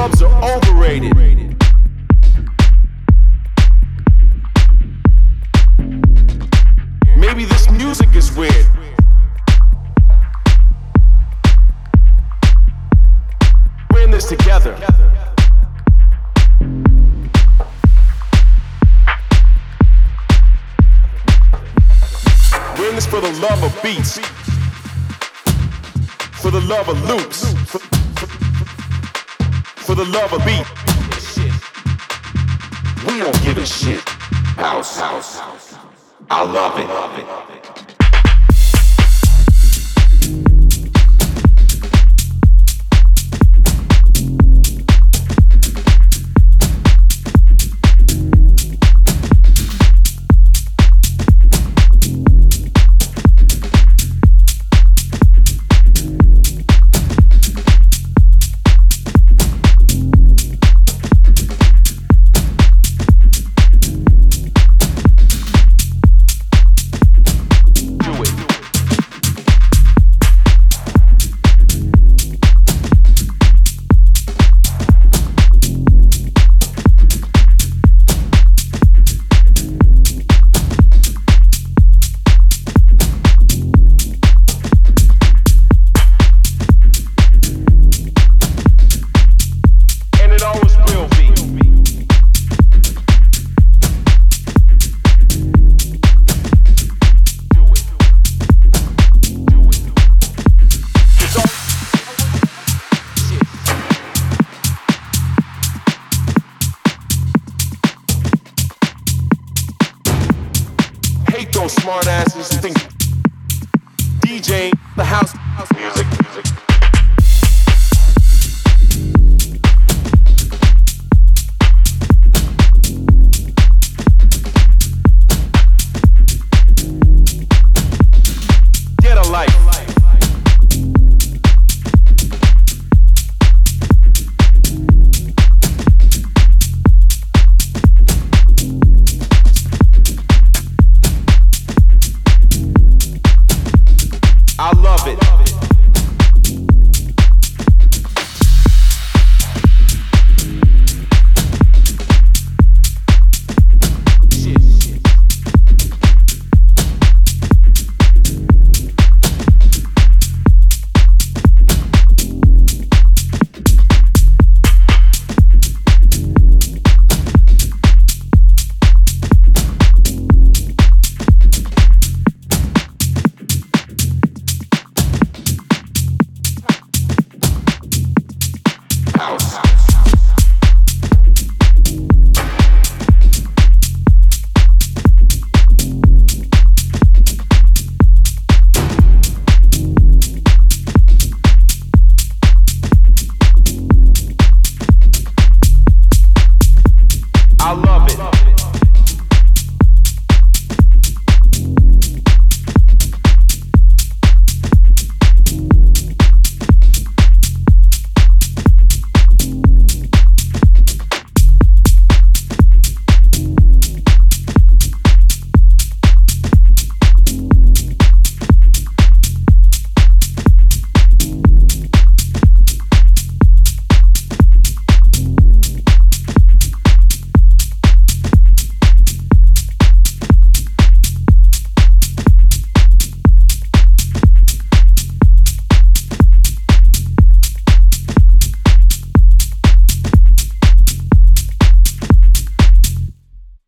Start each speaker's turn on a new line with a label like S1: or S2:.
S1: clubs are overrated. Maybe this music is weird. We're in this together. We're in this for the love of beats, for the love of loops, the love of beat.
S2: We don't give a shit. House, house. house. I love it. Love it.
S1: Those smart asses think DJ the house music music.